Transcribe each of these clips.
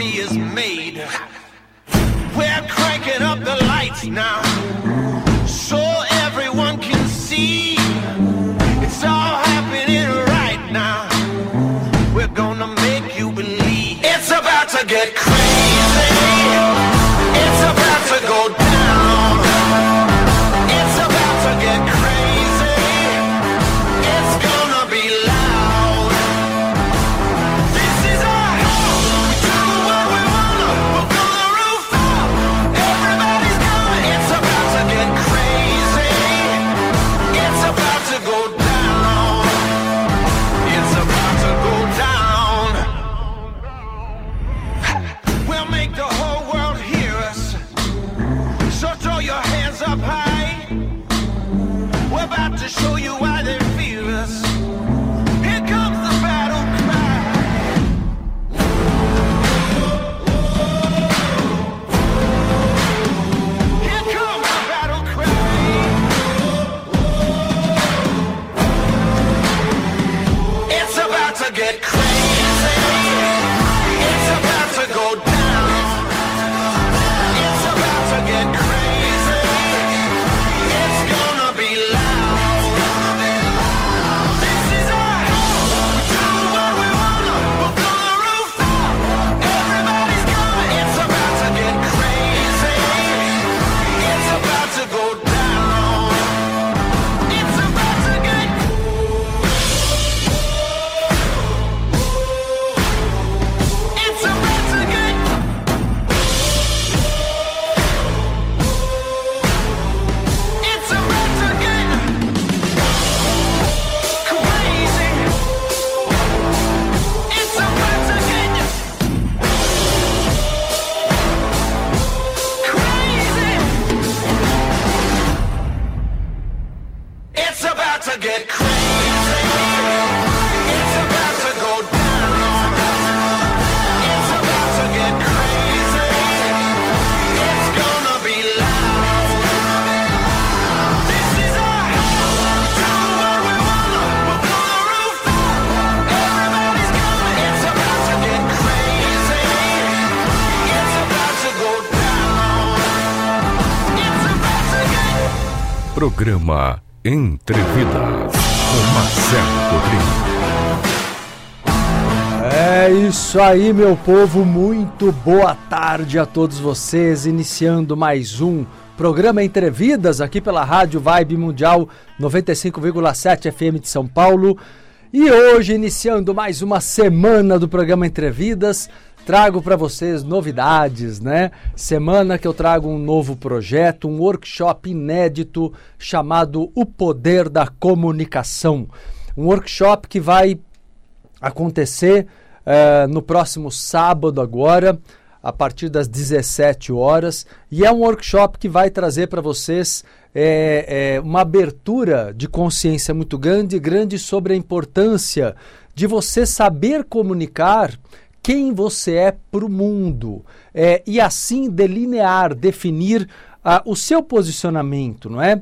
History is made. We're cranking up the lights now so everyone can see. It's all happening right now. We're gonna make you believe it's about to get crazy. Show you Programa Entrevidas com Marcelo Cotrim. É isso aí, meu povo. Muito boa tarde a todos vocês. Iniciando mais um programa Entrevidas aqui pela Rádio Vibe Mundial 95,7 FM de São Paulo. E hoje, iniciando mais uma semana do programa Entrevidas, trago para vocês novidades, né? Semana que eu trago um novo projeto, um workshop inédito chamado O Poder da Comunicação. Um workshop que vai acontecer eh, no próximo sábado agora, a partir das 17 horas, e é um workshop que vai trazer para vocês eh, eh, uma abertura de consciência muito grande, grande sobre a importância de você saber comunicar quem você é para o mundo eh, e assim delinear, definir ah, o seu posicionamento, não é?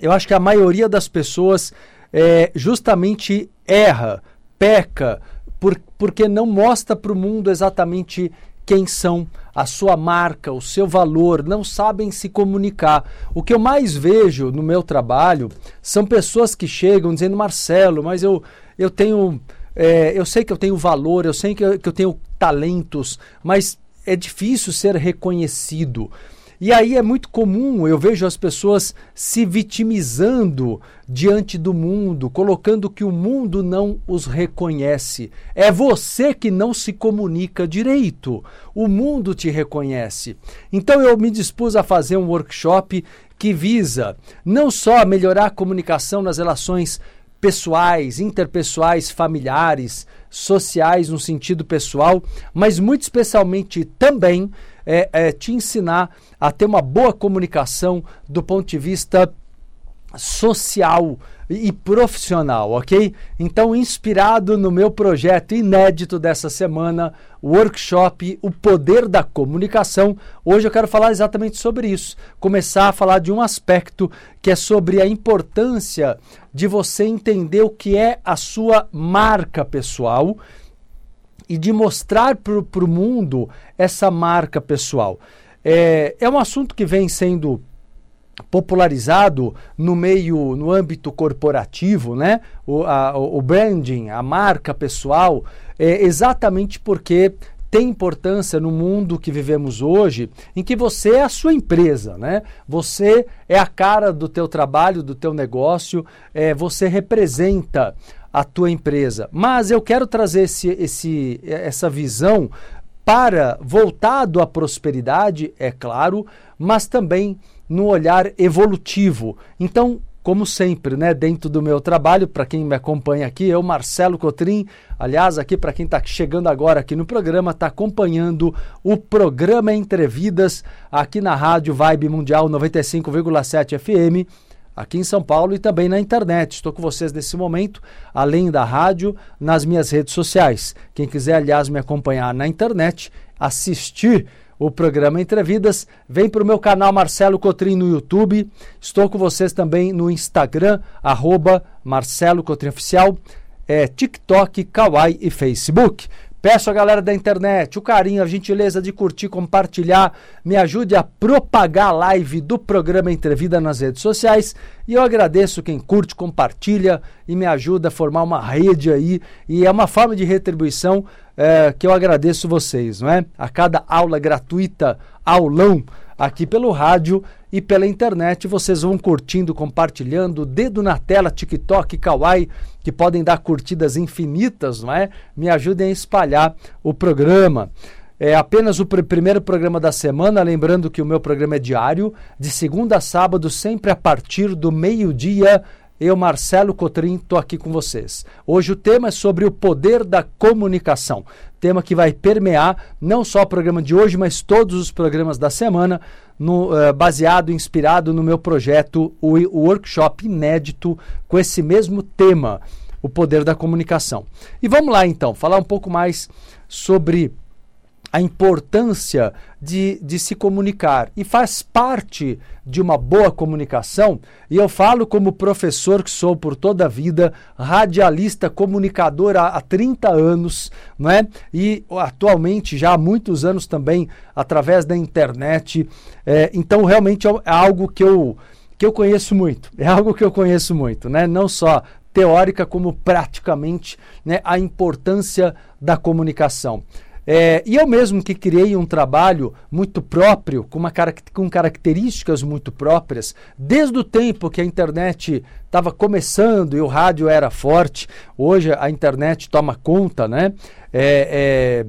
Eu acho que a maioria das pessoas é, justamente erra, peca, por, porque não mostra para o mundo exatamente quem são, a sua marca, o seu valor, não sabem se comunicar. O que eu mais vejo no meu trabalho são pessoas que chegam dizendo, Marcelo, mas eu, eu tenho. É, eu sei que eu tenho valor, eu sei que eu, que eu tenho talentos, mas é difícil ser reconhecido. E aí é muito comum, eu vejo as pessoas se vitimizando diante do mundo, colocando que o mundo não os reconhece. É você que não se comunica direito. O mundo te reconhece. Então eu me dispus a fazer um workshop que visa não só melhorar a comunicação nas relações pessoais, interpessoais, familiares, sociais no sentido pessoal, mas muito especialmente também é, é, te ensinar a ter uma boa comunicação do ponto de vista social e profissional, ok? Então, inspirado no meu projeto inédito dessa semana, workshop O Poder da Comunicação, hoje eu quero falar exatamente sobre isso. Começar a falar de um aspecto que é sobre a importância de você entender o que é a sua marca pessoal e de mostrar para o mundo essa marca pessoal. É, é um assunto que vem sendo popularizado no meio, no âmbito corporativo, né? O, a, o branding, a marca pessoal, é exatamente porque tem importância no mundo que vivemos hoje, em que você é a sua empresa, né? Você é a cara do teu trabalho, do teu negócio, é, você representa a tua empresa. Mas eu quero trazer esse, esse, essa visão para voltado à prosperidade, é claro, mas também no olhar evolutivo. Então, como sempre, né, dentro do meu trabalho, para quem me acompanha aqui, eu, Marcelo Cotrim, aliás, aqui para quem está chegando agora aqui no programa, está acompanhando o programa Entrevidas aqui na Rádio Vibe Mundial 95,7 FM, aqui em São Paulo e também na internet. Estou com vocês nesse momento, além da rádio, nas minhas redes sociais. Quem quiser, aliás, me acompanhar na internet, assistir o programa Entrevidas. Vem para o meu canal Marcelo Cotrim no YouTube. Estou com vocês também no Instagram, arroba Marcelo Cotrim Oficial, é, TikTok, Kawaii e Facebook. Peço a galera da internet o carinho, a gentileza de curtir, compartilhar, me ajude a propagar a live do programa Entrevida nas redes sociais. E eu agradeço quem curte, compartilha e me ajuda a formar uma rede aí. E é uma forma de retribuição é, que eu agradeço vocês, não é? A cada aula gratuita, aulão aqui pelo rádio e pela internet, vocês vão curtindo, compartilhando, dedo na tela, TikTok, Kawaii, que podem dar curtidas infinitas, não é? Me ajudem a espalhar o programa. É apenas o pr primeiro programa da semana, lembrando que o meu programa é diário, de segunda a sábado, sempre a partir do meio-dia eu, Marcelo Cotrim, estou aqui com vocês. Hoje o tema é sobre o poder da comunicação. Tema que vai permear não só o programa de hoje, mas todos os programas da semana, no, uh, baseado, inspirado no meu projeto, o, o workshop inédito com esse mesmo tema, o poder da comunicação. E vamos lá então, falar um pouco mais sobre a importância de, de se comunicar e faz parte de uma boa comunicação. E eu falo como professor que sou por toda a vida, radialista, comunicador há, há 30 anos, não é? E atualmente já há muitos anos também através da internet. É, então realmente é, é algo que eu que eu conheço muito, é algo que eu conheço muito, né? Não só teórica como praticamente, né, a importância da comunicação. É, e eu mesmo que criei um trabalho muito próprio, com, uma, com características muito próprias, desde o tempo que a internet estava começando e o rádio era forte, hoje a internet toma conta, né? É, é,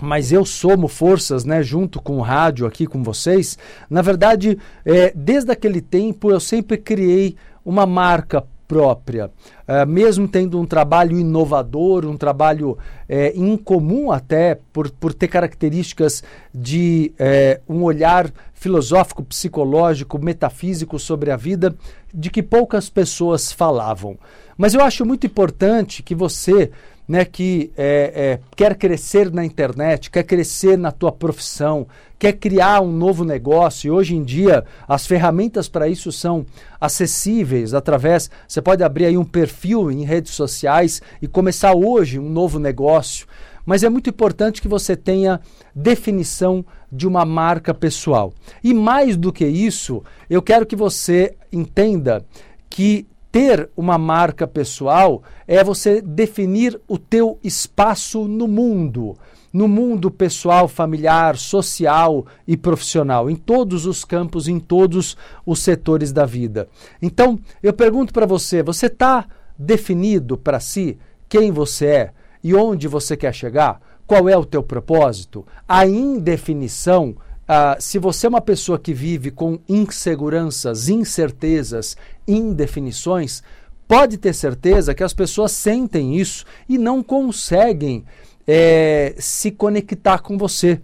mas eu somo forças, né, junto com o rádio aqui com vocês. Na verdade, é, desde aquele tempo eu sempre criei uma marca própria, uh, mesmo tendo um trabalho inovador, um trabalho é, incomum até, por, por ter características de é, um olhar filosófico, psicológico, metafísico sobre a vida, de que poucas pessoas falavam. Mas eu acho muito importante que você né, que é, é, quer crescer na internet, quer crescer na tua profissão, quer criar um novo negócio, e hoje em dia as ferramentas para isso são acessíveis através. Você pode abrir aí um perfil em redes sociais e começar hoje um novo negócio. Mas é muito importante que você tenha definição de uma marca pessoal. E mais do que isso, eu quero que você entenda que ter uma marca pessoal é você definir o teu espaço no mundo. no mundo pessoal, familiar, social e profissional, em todos os campos, em todos os setores da vida. Então, eu pergunto para você: você está definido para si quem você é e onde você quer chegar? Qual é o teu propósito? A indefinição. Uh, se você é uma pessoa que vive com inseguranças, incertezas, indefinições, pode ter certeza que as pessoas sentem isso e não conseguem é, se conectar com você.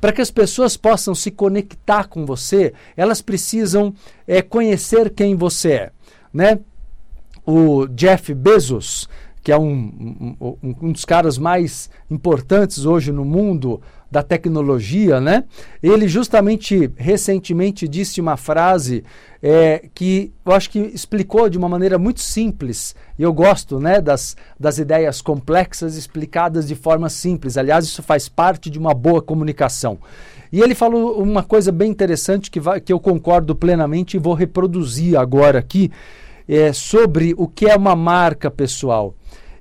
Para que as pessoas possam se conectar com você, elas precisam é, conhecer quem você é. Né? O Jeff Bezos, que é um, um, um, dos caras mais importantes hoje no mundo da tecnologia, né? Ele justamente recentemente disse uma frase é, que eu acho que explicou de uma maneira muito simples. E eu gosto, né, das, das ideias complexas explicadas de forma simples. Aliás, isso faz parte de uma boa comunicação. E ele falou uma coisa bem interessante que, vai, que eu concordo plenamente e vou reproduzir agora aqui é, sobre o que é uma marca pessoal.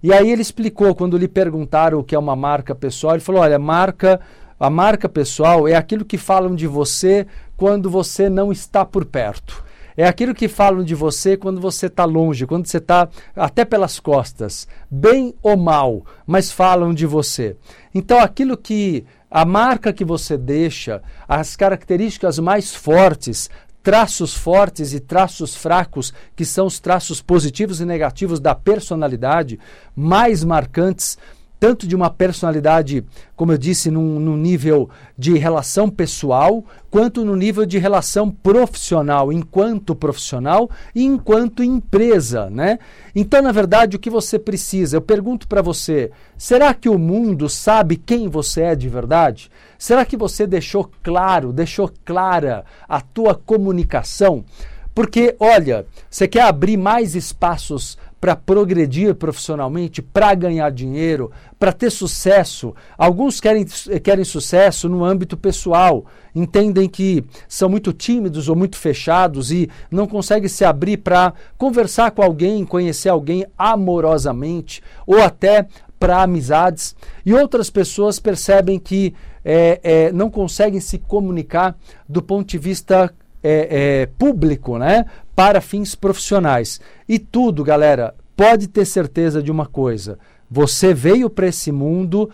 E aí ele explicou, quando lhe perguntaram o que é uma marca pessoal, ele falou: olha, marca, a marca pessoal é aquilo que falam de você quando você não está por perto. É aquilo que falam de você quando você está longe, quando você está até pelas costas, bem ou mal, mas falam de você. Então, aquilo que a marca que você deixa, as características mais fortes, traços fortes e traços fracos, que são os traços positivos e negativos da personalidade, mais marcantes, tanto de uma personalidade, como eu disse, num, num, nível de relação pessoal, quanto no nível de relação profissional, enquanto profissional e enquanto empresa, né? Então, na verdade, o que você precisa? Eu pergunto para você: será que o mundo sabe quem você é de verdade? Será que você deixou claro, deixou clara a tua comunicação? Porque, olha, você quer abrir mais espaços para progredir profissionalmente, para ganhar dinheiro, para ter sucesso. Alguns querem, querem sucesso no âmbito pessoal, entendem que são muito tímidos ou muito fechados e não conseguem se abrir para conversar com alguém, conhecer alguém amorosamente ou até para amizades. E outras pessoas percebem que é, é, não conseguem se comunicar do ponto de vista é, é, público, né? Para fins profissionais. E tudo, galera, pode ter certeza de uma coisa: você veio para esse mundo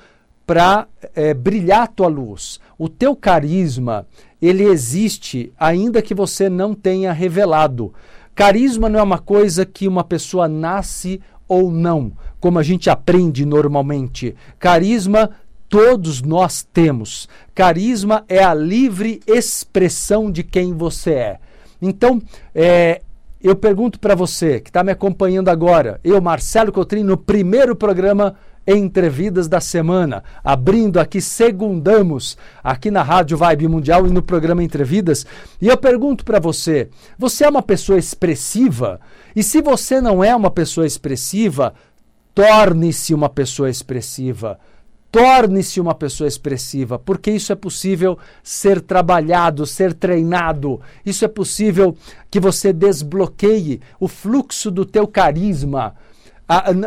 para é, brilhar a tua luz. O teu carisma, ele existe ainda que você não tenha revelado. Carisma não é uma coisa que uma pessoa nasce ou não, como a gente aprende normalmente. Carisma todos nós temos. Carisma é a livre expressão de quem você é. Então, é, eu pergunto para você que está me acompanhando agora, eu, Marcelo Cotrim, no primeiro programa Entrevidas da Semana, abrindo aqui, segundamos, aqui na Rádio Vibe Mundial e no programa Entrevidas, e eu pergunto para você: você é uma pessoa expressiva? E se você não é uma pessoa expressiva, torne-se uma pessoa expressiva. Torne-se uma pessoa expressiva, porque isso é possível ser trabalhado, ser treinado. Isso é possível que você desbloqueie o fluxo do teu carisma.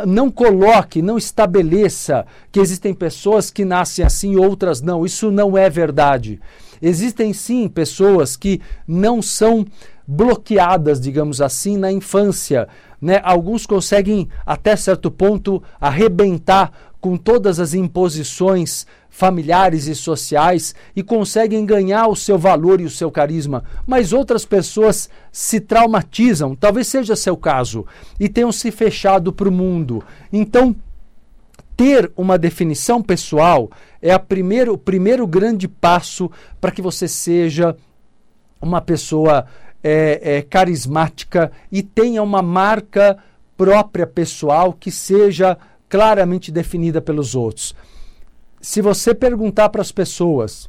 não coloque, não estabeleça que existem pessoas que nascem assim outras não. Isso não é verdade. Existem sim pessoas que não são bloqueadas, digamos assim, na infância. Né? Alguns conseguem, até certo ponto, arrebentar com todas as imposições familiares e sociais e conseguem ganhar o seu valor e o seu carisma, mas outras pessoas se traumatizam, talvez seja seu caso, e tenham se fechado para o mundo. Então, ter uma definição pessoal é a primeiro, o primeiro grande passo para que você seja uma pessoa é, é, carismática e tenha uma marca própria pessoal que seja claramente definida pelos outros. Se você perguntar para as pessoas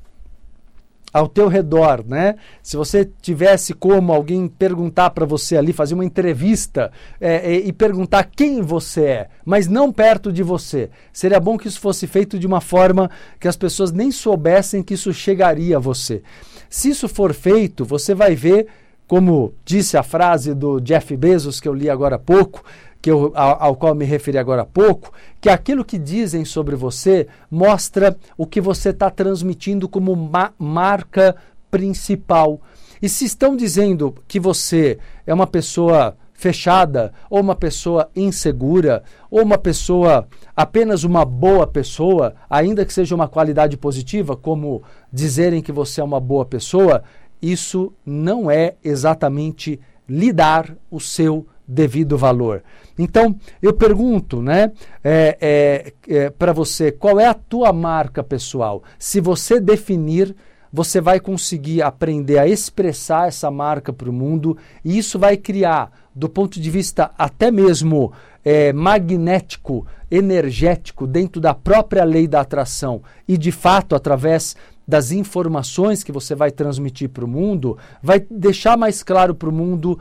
ao teu redor, né? Se você tivesse como alguém perguntar para você ali, fazer uma entrevista é, é, e perguntar quem você é, mas não perto de você, seria bom que isso fosse feito de uma forma que as pessoas nem soubessem que isso chegaria a você. Se isso for feito, você vai ver, como disse a frase do Jeff Bezos que eu li agora há pouco, que eu, ao, ao, qual me referi agora há pouco, que aquilo que dizem sobre você mostra o que você está transmitindo como ma marca principal. E se estão dizendo que você é uma pessoa fechada, ou uma pessoa insegura, ou uma pessoa apenas uma boa pessoa, ainda que seja uma qualidade positiva, como dizerem que você é uma boa pessoa, isso não é exatamente lhe dar o seu devido valor. Então, eu pergunto, né, é, é, é, para você, qual é a tua marca pessoal? Se você definir, você vai conseguir aprender a expressar essa marca para o mundo e isso vai criar, do ponto de vista até mesmo é, magnético, energético, dentro da própria lei da atração e de fato através das informações que você vai transmitir para o mundo, vai deixar mais claro para o mundo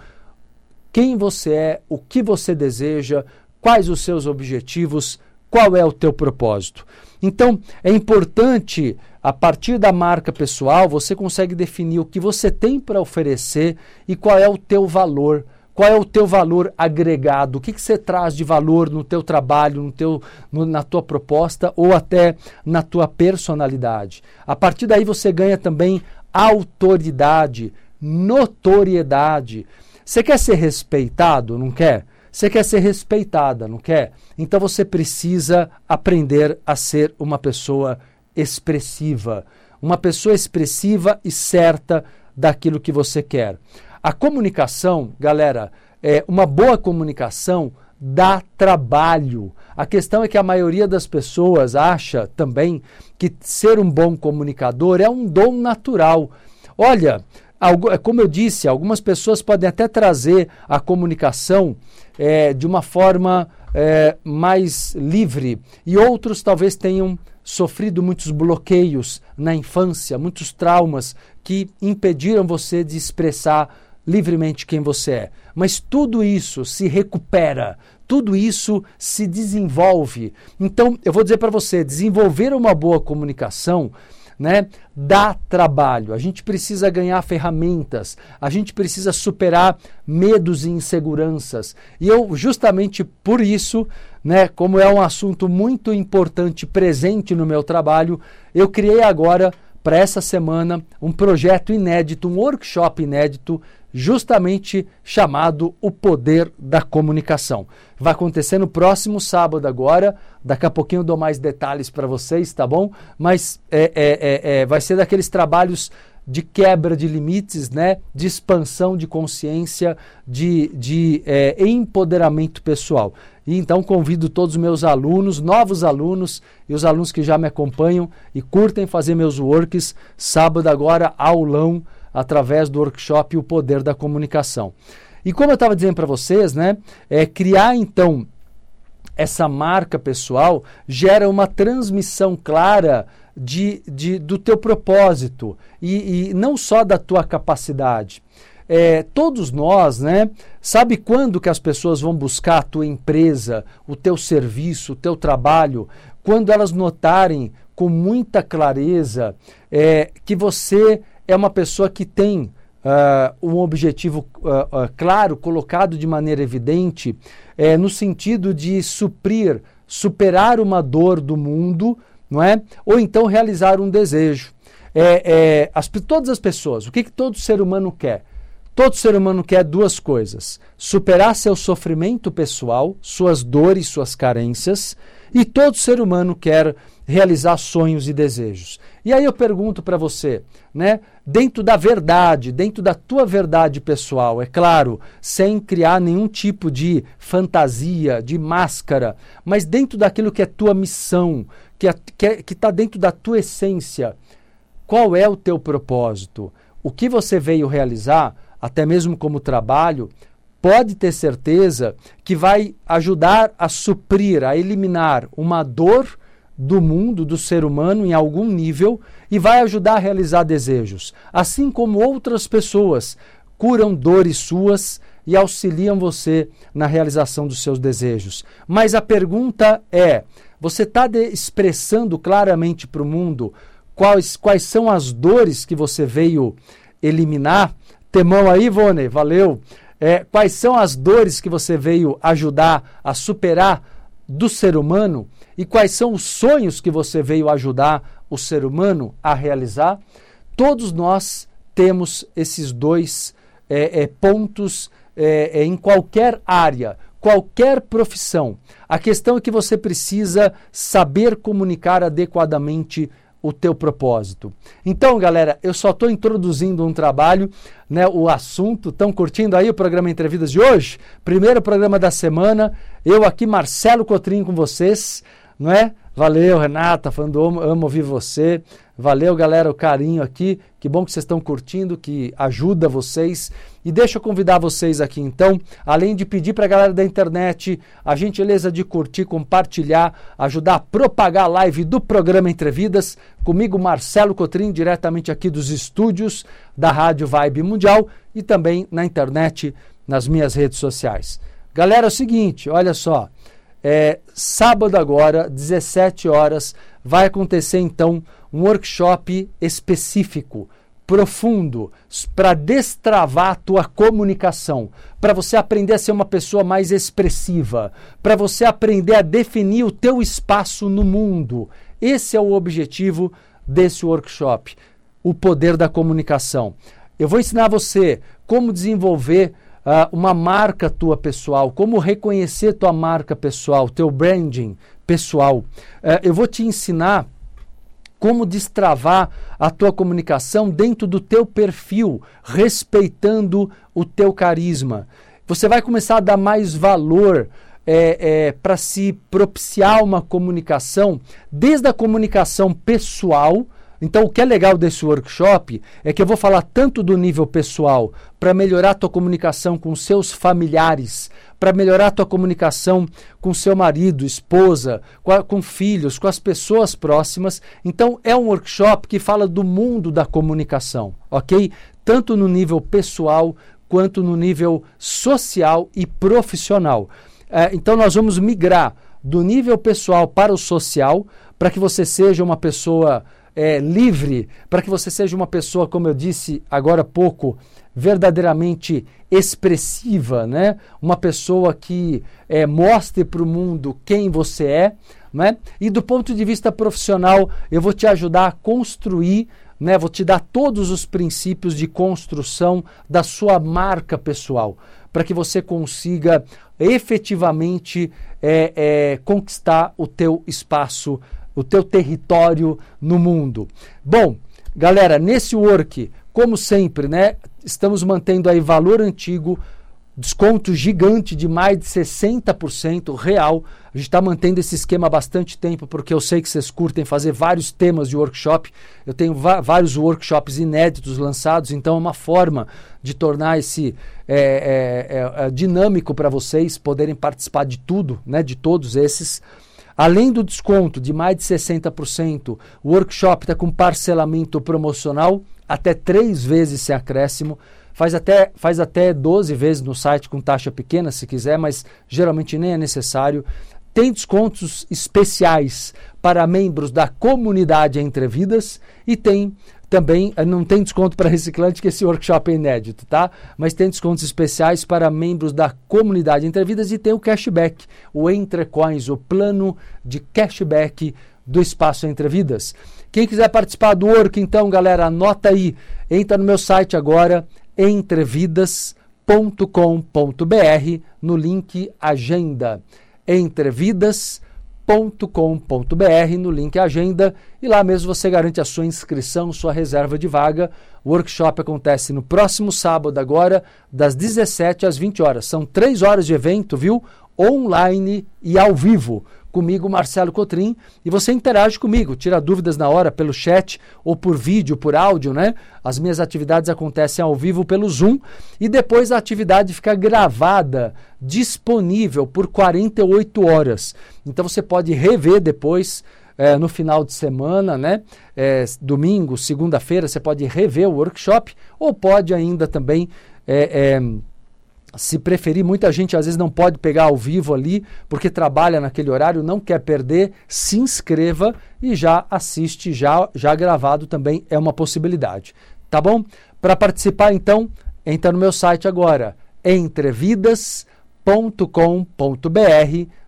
quem você é, o que você deseja, quais os seus objetivos, qual é o teu propósito. Então, é importante, a partir da marca pessoal, você consegue definir o que você tem para oferecer e qual é o teu valor. Qual é o teu valor agregado? O que, que você traz de valor no teu trabalho, no teu, no, na tua proposta ou até na tua personalidade? A partir daí você ganha também autoridade, notoriedade. Você quer ser respeitado, não quer? Você quer ser respeitada, não quer? Então você precisa aprender a ser uma pessoa expressiva. Uma pessoa expressiva e certa daquilo que você quer. A comunicação, galera, é uma boa comunicação dá trabalho. A questão é que a maioria das pessoas acha também que ser um bom comunicador é um dom natural. Olha, como eu disse, algumas pessoas podem até trazer a comunicação é, de uma forma é, mais livre e outros talvez tenham sofrido muitos bloqueios na infância, muitos traumas que impediram você de expressar livremente quem você é. Mas tudo isso se recupera, tudo isso se desenvolve. Então, eu vou dizer para você: desenvolver uma boa comunicação né, dá trabalho. A gente precisa ganhar ferramentas, a gente precisa superar medos e inseguranças. E eu, justamente por isso, né, como é um assunto muito importante presente no meu trabalho, eu criei agora para essa semana um projeto inédito, um workshop inédito justamente chamado O Poder da Comunicação. Vai acontecer no próximo sábado agora, daqui a pouquinho eu dou mais detalhes para vocês, tá bom? Mas é, é, é, é, vai ser daqueles trabalhos de quebra de limites, né? de expansão de consciência, de, de é, empoderamento pessoal. E então convido todos os meus alunos, novos alunos e os alunos que já me acompanham e curtem fazer meus works, sábado agora, aulão através do workshop O Poder da Comunicação. E como eu estava dizendo para vocês, né, é, criar então essa marca pessoal gera uma transmissão clara de, de, do teu propósito e, e não só da tua capacidade. É, todos nós, né? Sabe quando que as pessoas vão buscar a tua empresa, o teu serviço, o teu trabalho? Quando elas notarem com muita clareza é, que você é uma pessoa que tem uh, um objetivo uh, uh, claro, colocado de maneira evidente, é, no sentido de suprir, superar uma dor do mundo, não é? Ou então realizar um desejo. É, é, as, todas as pessoas, o que, que todo ser humano quer? Todo ser humano quer duas coisas: superar seu sofrimento pessoal, suas dores, suas carências, e todo ser humano quer realizar sonhos e desejos. E aí eu pergunto para você, né, dentro da verdade, dentro da tua verdade pessoal, é claro, sem criar nenhum tipo de fantasia, de máscara, mas dentro daquilo que é tua missão, que é, que é, está dentro da tua essência, qual é o teu propósito? O que você veio realizar, até mesmo como trabalho, pode ter certeza que vai ajudar a suprir, a eliminar uma dor do mundo, do ser humano, em algum nível, e vai ajudar a realizar desejos. Assim como outras pessoas curam dores suas e auxiliam você na realização dos seus desejos. Mas a pergunta é: você está expressando claramente para o mundo quais, quais são as dores que você veio eliminar? Temão aí, Ivone, valeu. É, quais são as dores que você veio ajudar a superar do ser humano e quais são os sonhos que você veio ajudar o ser humano a realizar. Todos nós temos esses dois é, é, pontos é, é em qualquer área, qualquer profissão. A questão é que você precisa saber comunicar adequadamente o teu propósito. Então, galera, eu só estou introduzindo um trabalho, né, o assunto. Estão curtindo aí o programa Entrevistas de hoje? Primeiro programa da semana. Eu aqui, Marcelo Cotrim, com vocês, não é? Valeu, Renata, falando amo, amo ouvir você. Valeu, galera, o carinho aqui. Que bom que vocês estão curtindo, que ajuda vocês. E deixa eu convidar vocês aqui, então, além de pedir para a galera da internet a gentileza de curtir, compartilhar, ajudar a propagar a live do programa Entrevidas, comigo, Marcelo Cotrim, diretamente aqui dos estúdios da Rádio Vibe Mundial e também na internet, nas minhas redes sociais. Galera, é o seguinte, olha só. É, sábado agora, 17 horas, vai acontecer então um workshop específico, profundo, para destravar a tua comunicação, para você aprender a ser uma pessoa mais expressiva, para você aprender a definir o teu espaço no mundo. Esse é o objetivo desse workshop, o poder da comunicação. Eu vou ensinar você como desenvolver uh, uma marca tua pessoal, como reconhecer tua marca pessoal, teu branding pessoal. Uh, eu vou te ensinar como destravar a tua comunicação dentro do teu perfil, respeitando o teu carisma. Você vai começar a dar mais valor é, é, para se propiciar uma comunicação, desde a comunicação pessoal, então, o que é legal desse workshop é que eu vou falar tanto do nível pessoal para melhorar a tua comunicação com seus familiares, para melhorar a tua comunicação com seu marido, esposa, com, a, com, filhos, com as pessoas próximas. Então, é um workshop que fala do mundo da comunicação, ok? Tanto no nível pessoal quanto no nível social e profissional. É, então, nós vamos migrar do nível pessoal para o social para que você seja uma pessoa é, livre, para que você seja uma pessoa, como eu disse agora há pouco, verdadeiramente expressiva, né? uma pessoa que é, mostre para o mundo quem você é. Né? E do ponto de vista profissional, eu vou te ajudar a construir, né? vou te dar todos os princípios de construção da sua marca pessoal, para que você consiga efetivamente é, é, conquistar o teu espaço o teu território no mundo. Bom, galera, nesse work, como sempre, né, estamos mantendo aí valor antigo, desconto gigante de mais de 60% real. A gente está mantendo esse esquema há bastante tempo, porque eu sei que vocês curtem fazer vários temas de workshop. Eu tenho vários workshops inéditos lançados, então é uma forma de tornar esse é, é, é, é dinâmico para vocês poderem participar de tudo, né, de todos esses. Além do desconto de mais de 60%, o workshop está com parcelamento promocional até três vezes sem acréscimo. Faz até, faz até 12 vezes no site com taxa pequena, se quiser, mas geralmente nem é necessário. Tem descontos especiais para membros da comunidade Entre Vidas e tem também eh, não tem desconto para reciclante, que esse workshop é inédito, tá? Mas tem descontos especiais para membros da comunidade Entrevidas e tem o cashback, o Entrecoins, o plano de cashback do Espaço Entrevidas. Quem quiser participar do work, então, galera, anota aí. Entra no meu site agora, entrevidas.com.br, no link Agenda. Entrevidas.com.br www.workshop.com.br no link Agenda e lá mesmo você garante a sua inscrição, sua reserva de vaga. O workshop acontece no próximo sábado, agora, das 17 às 20 horas. São três horas de evento, viu? Online e ao vivo comigo, Marcelo Cotrim, e você interage comigo, tira dúvidas na hora pelo chat ou por vídeo, por áudio, né? As minhas atividades acontecem ao vivo pelo Zoom e depois a atividade fica gravada, disponível por 48 horas. Então você pode rever depois. É, no final de semana, né? É, domingo, segunda-feira, você pode rever o workshop ou pode ainda também é, se preferir, muita gente às vezes não pode pegar ao vivo ali, porque trabalha naquele horário, não quer perder, se inscreva e já assiste, já, já gravado também é uma possibilidade. Tá bom? Para participar, então, entra no meu site agora, entrevidas.com.br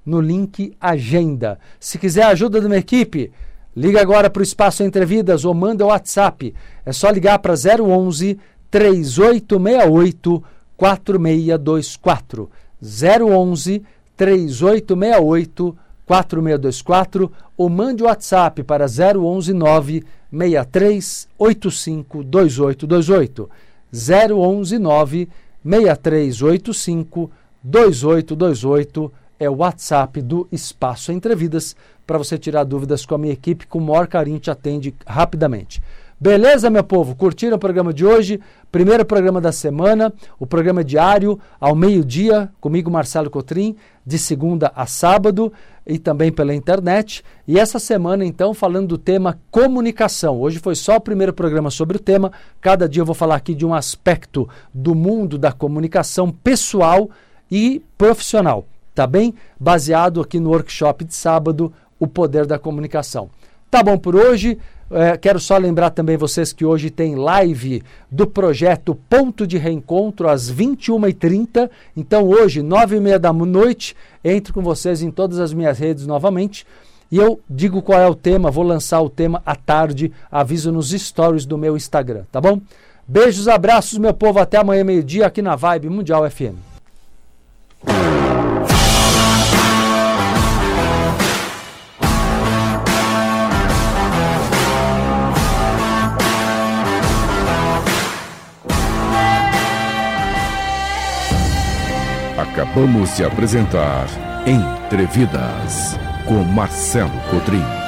no link Agenda. Se quiser a ajuda de uma equipe, liga agora para o Espaço Entrevidas ou manda o WhatsApp. É só ligar para 011 3868 4624. 011 3868 4624 ou mande o WhatsApp para 011 9 6385 2828. 011 9 6385 2828 é o WhatsApp do Espaço Entrevidas para você tirar dúvidas com a minha equipe, com o maior carinho te atende rapidamente. Beleza, meu povo? Curtiram o programa de hoje? Primeiro programa da semana, o programa diário, ao meio-dia, comigo, Marcelo Cotrim, de segunda a sábado e também pela internet. E essa semana, então, falando do tema comunicação. Hoje foi só o primeiro programa sobre o tema. Cada dia eu vou falar aqui de um aspecto do mundo da comunicação pessoal e profissional, tá bem? Baseado aqui no workshop de sábado, O Poder da Comunicação. Tá bom por hoje. É, quero só lembrar também vocês que hoje tem live do projeto Ponto de Reencontro às 21h30. Então, hoje, 9h30 da noite, entro com vocês em todas as minhas redes novamente. E eu digo qual é o tema, vou lançar o tema à tarde, aviso nos stories do meu Instagram, tá bom? Beijos, abraços, meu povo, até amanhã, meio-dia, aqui na Vibe Mundial FM. Acabamos de apresentar Entrevidas com Marcelo Cotrim.